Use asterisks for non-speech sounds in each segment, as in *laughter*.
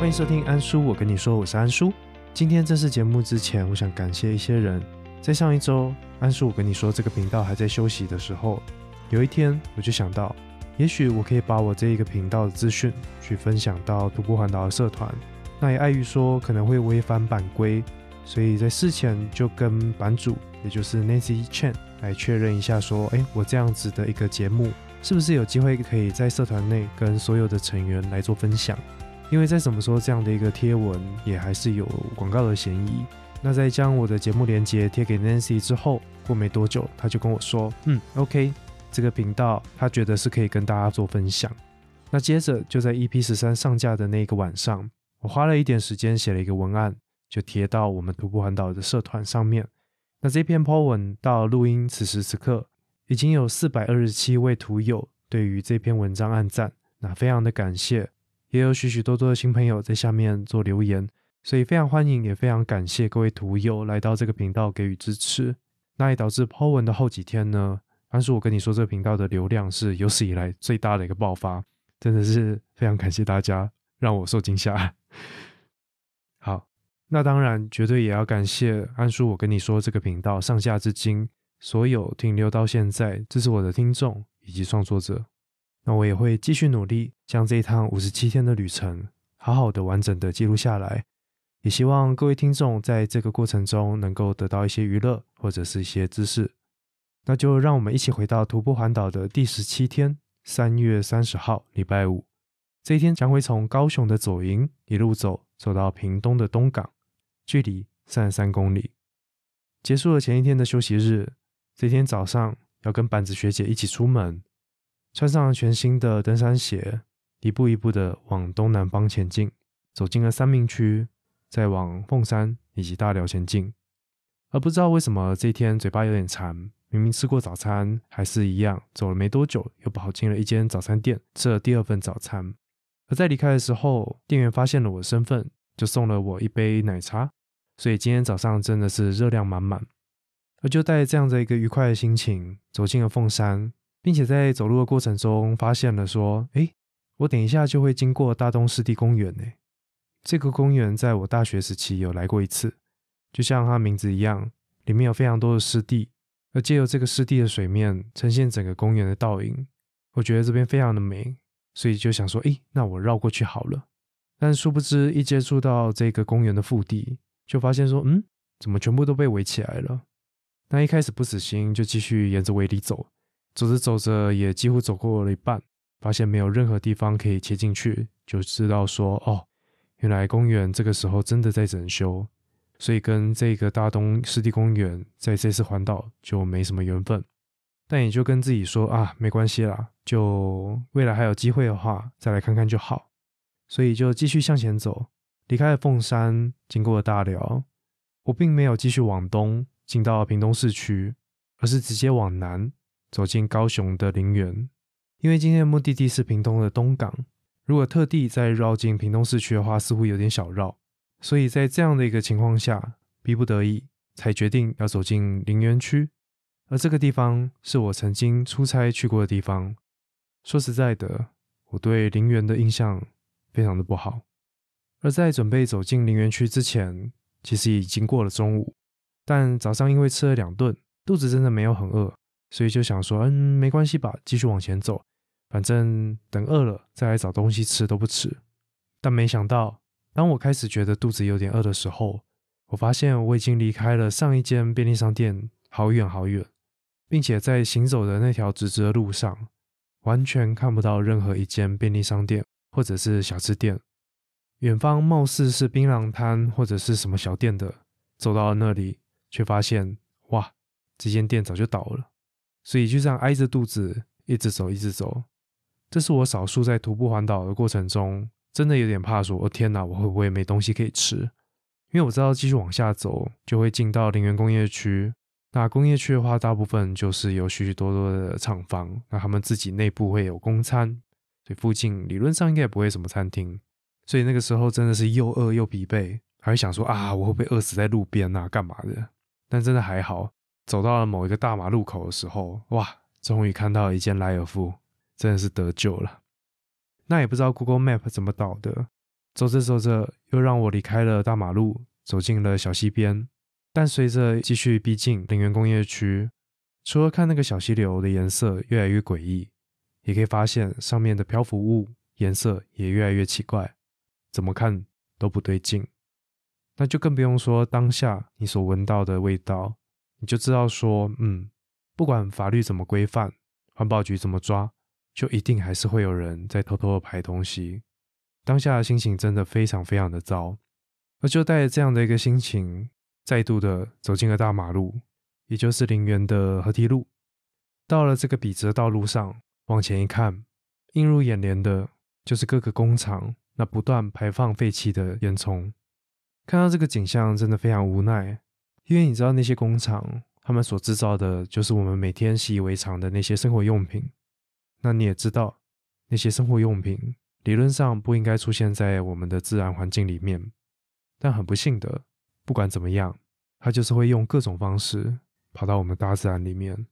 欢迎收听安叔，我跟你说，我是安叔。今天正式节目之前，我想感谢一些人。在上一周，安叔我跟你说这个频道还在休息的时候，有一天我就想到，也许我可以把我这一个频道的资讯去分享到徒步环岛的社团。那也碍于说可能会违反版规，所以在事前就跟版主，也就是 Nancy Chen 来确认一下，说，哎，我这样子的一个节目，是不是有机会可以在社团内跟所有的成员来做分享？因为再怎么说，这样的一个贴文也还是有广告的嫌疑。那在将我的节目连接贴给 Nancy 之后，过没多久，他就跟我说：“嗯，OK，这个频道他觉得是可以跟大家做分享。”那接着就在 EP 十三上架的那个晚上，我花了一点时间写了一个文案，就贴到我们徒步环岛的社团上面。那这篇 po 文到录音此时此刻，已经有四百二十七位图友对于这篇文章按赞，那非常的感谢。也有许许多多的新朋友在下面做留言，所以非常欢迎，也非常感谢各位图友来到这个频道给予支持。那也导致 Po 文的后几天呢，当时我跟你说这个频道的流量是有史以来最大的一个爆发，真的是非常感谢大家让我受惊吓。好，那当然绝对也要感谢安叔，我跟你说这个频道上下至今所有停留到现在支持我的听众以及创作者。那我也会继续努力，将这一趟五十七天的旅程好好的、完整的记录下来。也希望各位听众在这个过程中能够得到一些娱乐或者是一些知识。那就让我们一起回到徒步环岛的第十七天，三月三十号，礼拜五。这一天将会从高雄的左营一路走，走到屏东的东港，距离三十三公里。结束了前一天的休息日，这天早上要跟板子学姐一起出门。穿上全新的登山鞋，一步一步的往东南方前进，走进了三明区，再往凤山以及大寮前进。而不知道为什么这一天嘴巴有点馋，明明吃过早餐，还是一样走了没多久，又跑进了一间早餐店，吃了第二份早餐。而在离开的时候，店员发现了我的身份，就送了我一杯奶茶。所以今天早上真的是热量满满。而就带着这样的一个愉快的心情，走进了凤山。并且在走路的过程中，发现了说：“哎，我等一下就会经过大东湿地公园呢。这个公园在我大学时期有来过一次，就像它名字一样，里面有非常多的湿地，而借由这个湿地的水面，呈现整个公园的倒影。我觉得这边非常的美，所以就想说：哎，那我绕过去好了。但殊不知，一接触到这个公园的腹地，就发现说：嗯，怎么全部都被围起来了？那一开始不死心，就继续沿着围里走。”走着走着，也几乎走过了一半，发现没有任何地方可以切进去，就知道说哦，原来公园这个时候真的在整修，所以跟这个大东湿地公园在这次环岛就没什么缘分。但也就跟自己说啊，没关系啦，就未来还有机会的话，再来看看就好。所以就继续向前走，离开了凤山，经过了大寮，我并没有继续往东进到屏东市区，而是直接往南。走进高雄的陵园，因为今天的目的地是屏东的东港，如果特地再绕进屏东市区的话，似乎有点小绕，所以在这样的一个情况下，逼不得已才决定要走进陵园区。而这个地方是我曾经出差去过的地方。说实在的，我对陵园的印象非常的不好。而在准备走进陵园区之前，其实已经过了中午，但早上因为吃了两顿，肚子真的没有很饿。所以就想说，嗯，没关系吧，继续往前走，反正等饿了再来找东西吃都不迟。但没想到，当我开始觉得肚子有点饿的时候，我发现我已经离开了上一间便利商店好远好远，并且在行走的那条直直的路上，完全看不到任何一间便利商店或者是小吃店。远方貌似是槟榔摊或者是什么小店的，走到了那里，却发现，哇，这间店早就倒了。所以就这样挨着肚子一直走，一直走。这是我少数在徒步环岛的过程中，真的有点怕说：“哦天哪，我会不会没东西可以吃？”因为我知道继续往下走就会进到陵园工业区。那工业区的话，大部分就是有许许多多的厂房，那他们自己内部会有公餐，所以附近理论上应该也不会什么餐厅。所以那个时候真的是又饿又疲惫，还会想说：“啊，我会不会饿死在路边啊？干嘛的？”但真的还好。走到了某一个大马路口的时候，哇，终于看到一间莱尔夫，真的是得救了。那也不知道 Google Map 怎么导的，走着走着，又让我离开了大马路，走进了小溪边。但随着继续逼近陵园工业区，除了看那个小溪流的颜色越来越诡异，也可以发现上面的漂浮物颜色也越来越奇怪，怎么看都不对劲。那就更不用说当下你所闻到的味道，你就知道说，嗯，不管法律怎么规范，环保局怎么抓，就一定还是会有人在偷偷的排东西。当下的心情真的非常非常的糟，而就带着这样的一个心情。再度的走进了大马路，也就是陵园的河堤路。到了这个笔直的道路上，往前一看，映入眼帘的就是各个工厂那不断排放废气的烟囱。看到这个景象，真的非常无奈，因为你知道那些工厂，他们所制造的就是我们每天习以为常的那些生活用品。那你也知道，那些生活用品理论上不应该出现在我们的自然环境里面，但很不幸的。不管怎么样，它就是会用各种方式跑到我们大自然里面。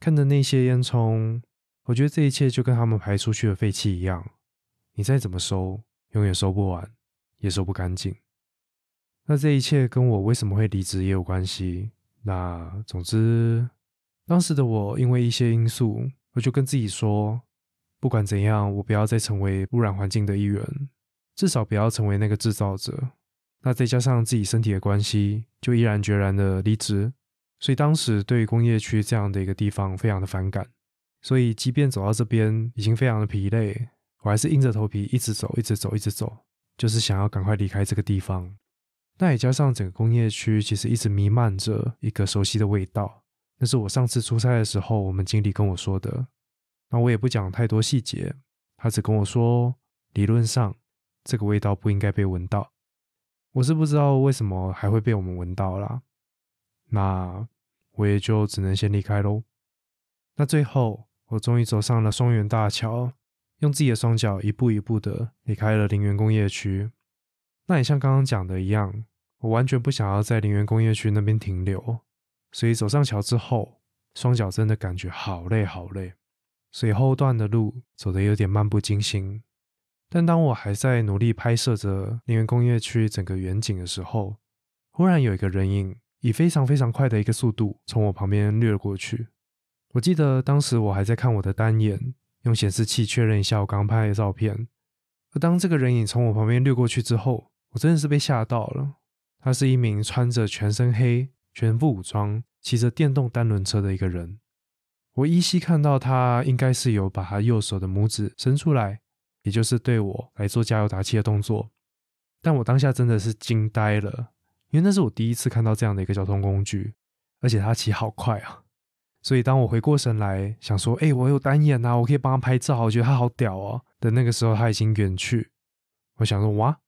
看着那些烟囱，我觉得这一切就跟他们排出去的废气一样，你再怎么收，永远收不完，也收不干净。那这一切跟我为什么会离职也有关系。那总之，当时的我因为一些因素，我就跟自己说，不管怎样，我不要再成为污染环境的一员，至少不要成为那个制造者。那再加上自己身体的关系，就毅然决然的离职。所以当时对于工业区这样的一个地方非常的反感。所以即便走到这边已经非常的疲累，我还是硬着头皮一直走，一直走，一直走，就是想要赶快离开这个地方。那也加上整个工业区其实一直弥漫着一个熟悉的味道，那是我上次出差的时候我们经理跟我说的。那我也不讲太多细节，他只跟我说，理论上这个味道不应该被闻到。我是不知道为什么还会被我们闻到啦，那我也就只能先离开喽。那最后，我终于走上了双元大桥，用自己的双脚一步一步的离开了陵园工业区。那也像刚刚讲的一样，我完全不想要在林园工业区那边停留，所以走上桥之后，双脚真的感觉好累好累，所以后段的路走得有点漫不经心。但当我还在努力拍摄着林园工业区整个远景的时候，忽然有一个人影以非常非常快的一个速度从我旁边掠过去。我记得当时我还在看我的单眼，用显示器确认一下我刚拍的照片。而当这个人影从我旁边掠过去之后，我真的是被吓到了。他是一名穿着全身黑、全副武装、骑着电动单轮车的一个人。我依稀看到他应该是有把他右手的拇指伸出来。也就是对我来做加油打气的动作，但我当下真的是惊呆了，因为那是我第一次看到这样的一个交通工具，而且他骑好快啊！所以当我回过神来，想说：“哎，我有单眼啊，我可以帮他拍照，我觉得他好屌哦。”的那个时候，他已经远去。我想说：“哇，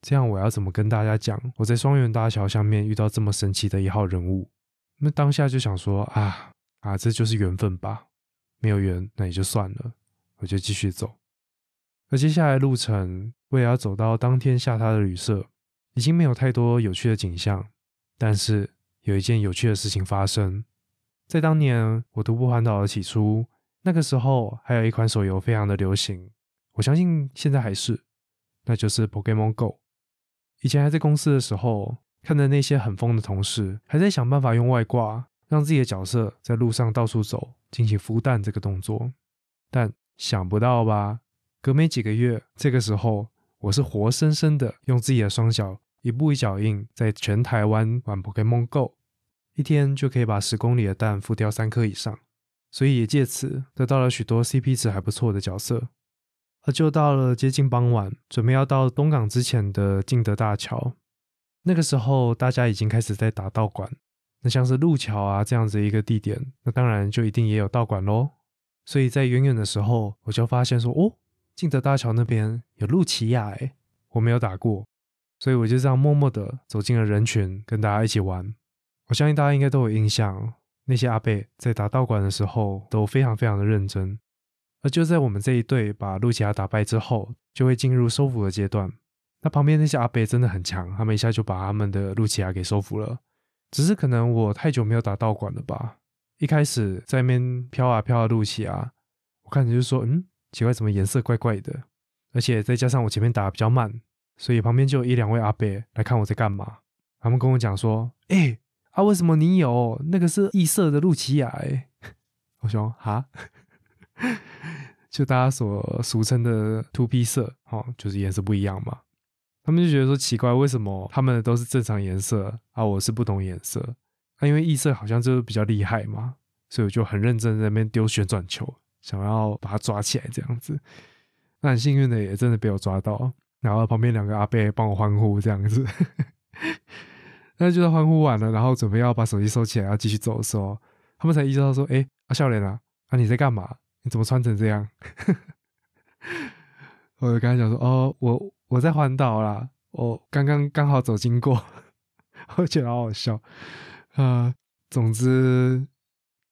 这样我要怎么跟大家讲我在双元大桥下面遇到这么神奇的一号人物？”那当下就想说：“啊啊，这就是缘分吧？没有缘，那也就算了，我就继续走。”而接下来路程，为了要走到当天下榻的旅社，已经没有太多有趣的景象。但是有一件有趣的事情发生，在当年我徒步环岛的起初，那个时候还有一款手游非常的流行，我相信现在还是，那就是 Pokemon Go。以前还在公司的时候，看着那些很疯的同事，还在想办法用外挂让自己的角色在路上到处走，进行孵蛋这个动作，但想不到吧？隔没几个月，这个时候我是活生生的用自己的双脚一步一脚印，在全台湾玩 Pokemon Go，一天就可以把十公里的蛋孵掉三颗以上，所以也借此得到了许多 CP 值还不错的角色。而就到了接近傍晚，准备要到东港之前的敬德大桥，那个时候大家已经开始在打道馆，那像是路桥啊这样子一个地点，那当然就一定也有道馆喽。所以在远远的时候，我就发现说，哦。敬德大桥那边有路奇亚哎，我没有打过，所以我就这样默默的走进了人群，跟大家一起玩。我相信大家应该都有印象，那些阿贝在打道馆的时候都非常非常的认真。而就在我们这一队把露琪亚打败之后，就会进入收服的阶段。那旁边那些阿贝真的很强，他们一下就把他们的露琪亚给收服了。只是可能我太久没有打道馆了吧，一开始在那边飘啊飘的路奇亚，我看着就说嗯。奇怪，怎么颜色怪怪的？而且再加上我前面打的比较慢，所以旁边就有一两位阿伯来看我在干嘛。他们跟我讲说：“哎，啊，为什么你有那个是异色的露琪亚？”哎，*laughs* 我说：“哈，*laughs* 就大家所俗称的 two P 色，哦，就是颜色不一样嘛。”他们就觉得说奇怪，为什么他们都是正常颜色啊，我是不同颜色？啊，因为异色好像就是比较厉害嘛，所以我就很认真在那边丢旋转球，想要把它抓起来这样子。那很幸运的也真的被我抓到，然后旁边两个阿伯帮我欢呼这样子。*laughs* 那就在欢呼完了，然后准备要把手机收起来要继续走的时候，他们才意识到说：“哎，阿笑脸啊，啊你在干嘛？你怎么穿成这样？” *laughs* 我就跟他讲说：“哦，我我在环岛啦，我刚刚刚好走经过。*laughs* ”我觉得好好笑啊。总之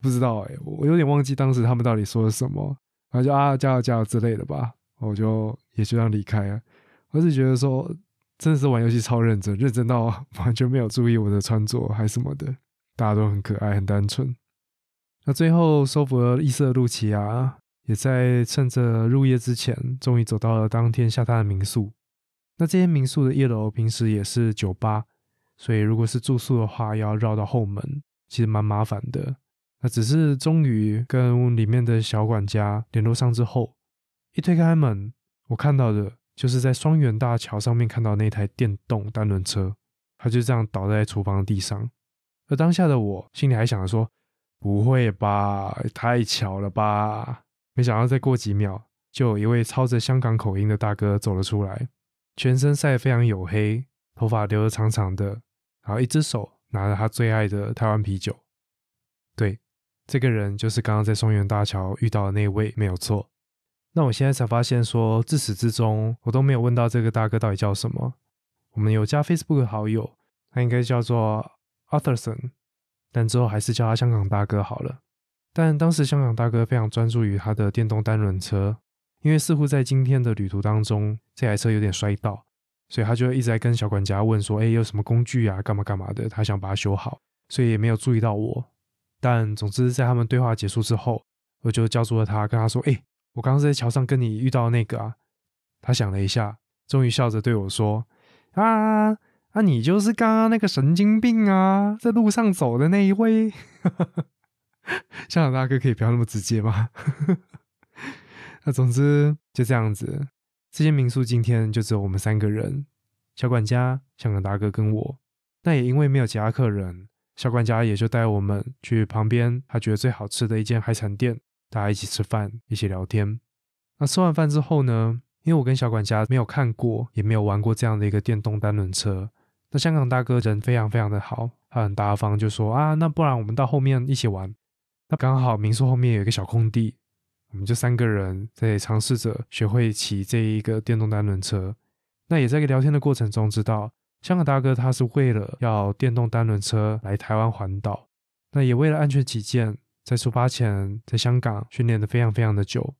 不知道哎，我有点忘记当时他们到底说了什么，然后就啊加油加油之类的吧。我就也就这样离开了。我是觉得说，真的是玩游戏超认真，认真到完全没有注意我的穿着还什么的，大家都很可爱，很单纯。那最后收服了异色露琪亚，也在趁着入夜之前，终于走到了当天下榻的民宿。那这间民宿的一楼平时也是酒吧，所以如果是住宿的话，要绕到后门，其实蛮麻烦的。那只是终于跟里面的小管家联络上之后。一推开门，我看到的就是在双元大桥上面看到那台电动单轮车，它就这样倒在厨房的地上。而当下的我心里还想着说：“不会吧，太巧了吧？”没想到再过几秒，就有一位操着香港口音的大哥走了出来，全身晒得非常黝黑，头发留得长长的，然后一只手拿着他最爱的台湾啤酒。对，这个人就是刚刚在松园大桥遇到的那位，没有错。那我现在才发现，说自始至终我都没有问到这个大哥到底叫什么。我们有加 Facebook 好友，他应该叫做 Arthurson，但之后还是叫他香港大哥好了。但当时香港大哥非常专注于他的电动单轮车，因为似乎在今天的旅途当中，这台车有点摔到，所以他就一直在跟小管家问说：“哎，有什么工具啊？干嘛干嘛的？”他想把它修好，所以也没有注意到我。但总之，在他们对话结束之后，我就叫住了他，跟他说：“哎。”我刚刚在桥上跟你遇到那个啊，他想了一下，终于笑着对我说：“啊，啊，你就是刚刚那个神经病啊，在路上走的那一位。”香港大哥可以不要那么直接吗？*laughs* 那总之就这样子，这间民宿今天就只有我们三个人，小管家、香港大哥跟我。那也因为没有其他客人，小管家也就带我们去旁边他觉得最好吃的一间海产店。大家一起吃饭，一起聊天。那吃完饭之后呢？因为我跟小管家没有看过，也没有玩过这样的一个电动单轮车。那香港大哥人非常非常的好，他很大方，就说啊，那不然我们到后面一起玩。那刚好民宿后面有一个小空地，我们就三个人在尝试着学会骑这一个电动单轮车。那也在聊天的过程中知道，香港大哥他是为了要电动单轮车来台湾环岛，那也为了安全起见。在出发前，在香港训练的非常非常的久，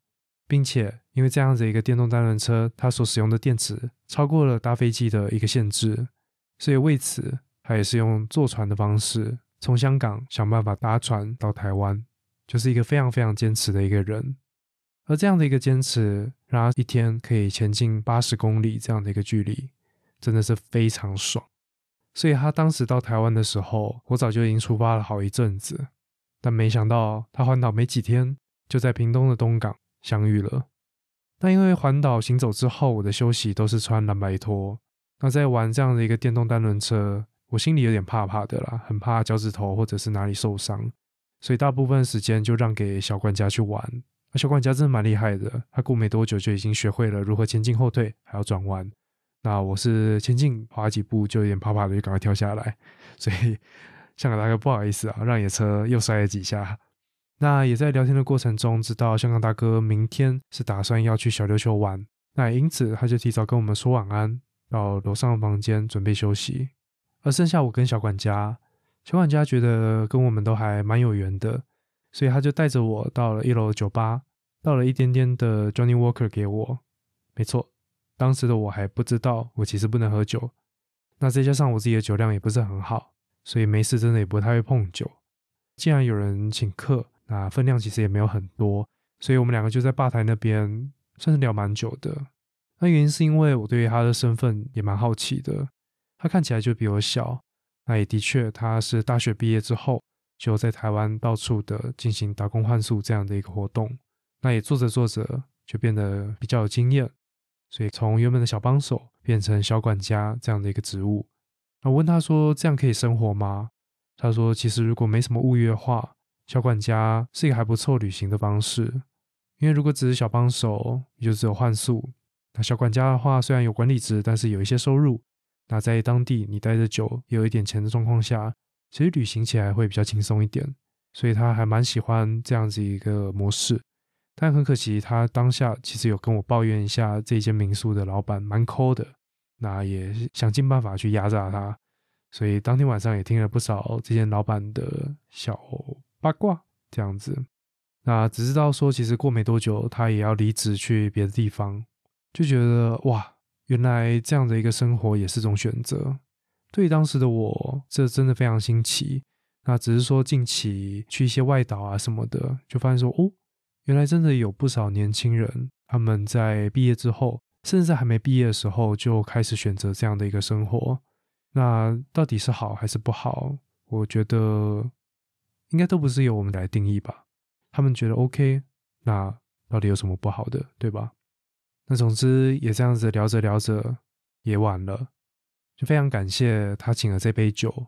并且因为这样子一个电动单轮车，它所使用的电池超过了搭飞机的一个限制，所以为此他也是用坐船的方式从香港想办法搭船到台湾，就是一个非常非常坚持的一个人。而这样的一个坚持，让他一天可以前进八十公里这样的一个距离，真的是非常爽。所以他当时到台湾的时候，我早就已经出发了好一阵子。但没想到，他环岛没几天，就在屏东的东港相遇了。但因为环岛行走之后，我的休息都是穿蓝白拖。那在玩这样的一个电动单轮车，我心里有点怕怕的啦，很怕脚趾头或者是哪里受伤，所以大部分时间就让给小管家去玩。那小管家真的蛮厉害的，他过没多久就已经学会了如何前进、后退，还要转弯。那我是前进滑几步就有点怕怕的，就赶快跳下来，所以。香港大哥不好意思啊，让野车又摔了几下。那也在聊天的过程中，知道香港大哥明天是打算要去小琉球玩，那因此他就提早跟我们说晚安，到楼上的房间准备休息。而剩下我跟小管家，小管家觉得跟我们都还蛮有缘的，所以他就带着我到了一楼酒吧，倒了一点点的 Johnny Walker 给我。没错，当时的我还不知道我其实不能喝酒，那再加上我自己的酒量也不是很好。所以没事，真的也不太会碰酒。既然有人请客，那分量其实也没有很多，所以我们两个就在吧台那边算是聊蛮久的。那原因是因为我对于他的身份也蛮好奇的。他看起来就比我小，那也的确他是大学毕业之后就在台湾到处的进行打工换宿这样的一个活动。那也做着做着就变得比较有经验，所以从原本的小帮手变成小管家这样的一个职务。那我问他说：“这样可以生活吗？”他说：“其实如果没什么物欲的话，小管家是一个还不错旅行的方式。因为如果只是小帮手，也就只有换宿。那小管家的话，虽然有管理职，但是有一些收入。那在当地你待的久，有一点钱的状况下，其实旅行起来会比较轻松一点。所以他还蛮喜欢这样子一个模式。但很可惜，他当下其实有跟我抱怨一下这间民宿的老板蛮抠的。那也想尽办法去压榨他。所以当天晚上也听了不少这间老板的小八卦，这样子。那只知道说，其实过没多久，他也要离职去别的地方，就觉得哇，原来这样的一个生活也是种选择。对于当时的我，这真的非常新奇。那只是说近期去一些外岛啊什么的，就发现说，哦，原来真的有不少年轻人，他们在毕业之后，甚至在还没毕业的时候，就开始选择这样的一个生活。那到底是好还是不好？我觉得应该都不是由我们来定义吧。他们觉得 OK，那到底有什么不好的，对吧？那总之也这样子聊着聊着也晚了，就非常感谢他请了这杯酒，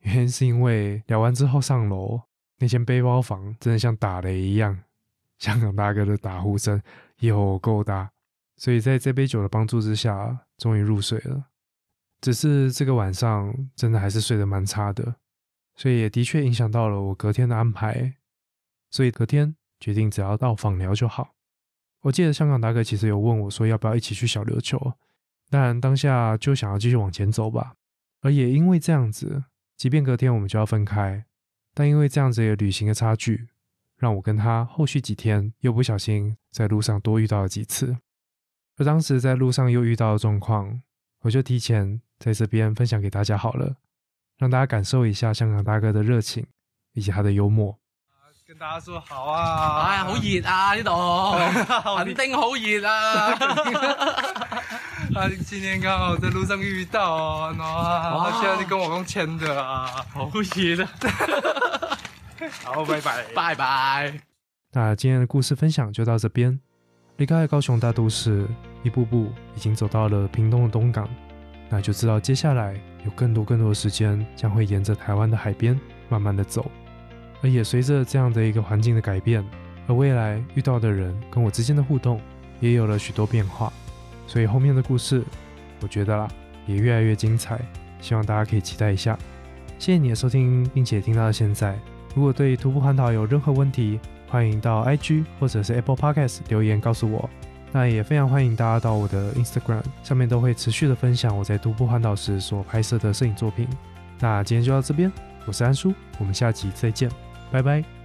原因是因为聊完之后上楼那间背包房真的像打雷一样，香港大哥的打呼声有够大，所以在这杯酒的帮助之下，终于入睡了。只是这个晚上真的还是睡得蛮差的，所以也的确影响到了我隔天的安排。所以隔天决定只要到访聊就好。我记得香港大哥其实有问我说要不要一起去小琉球，但当下就想要继续往前走吧。而也因为这样子，即便隔天我们就要分开，但因为这样子的旅行的差距，让我跟他后续几天又不小心在路上多遇到了几次。而当时在路上又遇到的状况，我就提前在这边分享给大家好了，让大家感受一下香港大哥的热情以及他的幽默。跟大家说好啊！哎呀，好热啊呢度，*laughs* 肯定好热啊！*laughs* 啊，今天刚好在路上遇到，哇！现在就跟我用签的啊，好热啊！*laughs* 好，拜拜，拜拜。那今天的故事分享就到这边。离开高雄大都市，一步步已经走到了屏东的东港，那就知道接下来有更多更多的时间将会沿着台湾的海边慢慢的走。而也随着这样的一个环境的改变，而未来遇到的人跟我之间的互动也有了许多变化，所以后面的故事，我觉得啦也越来越精彩，希望大家可以期待一下。谢谢你的收听，并且听到现在。如果对徒步环岛有任何问题，欢迎到 IG 或者是 Apple Podcast 留言告诉我。那也非常欢迎大家到我的 Instagram 上面都会持续的分享我在徒步环岛时所拍摄的摄影作品。那今天就到这边，我是安叔，我们下集再见。拜拜。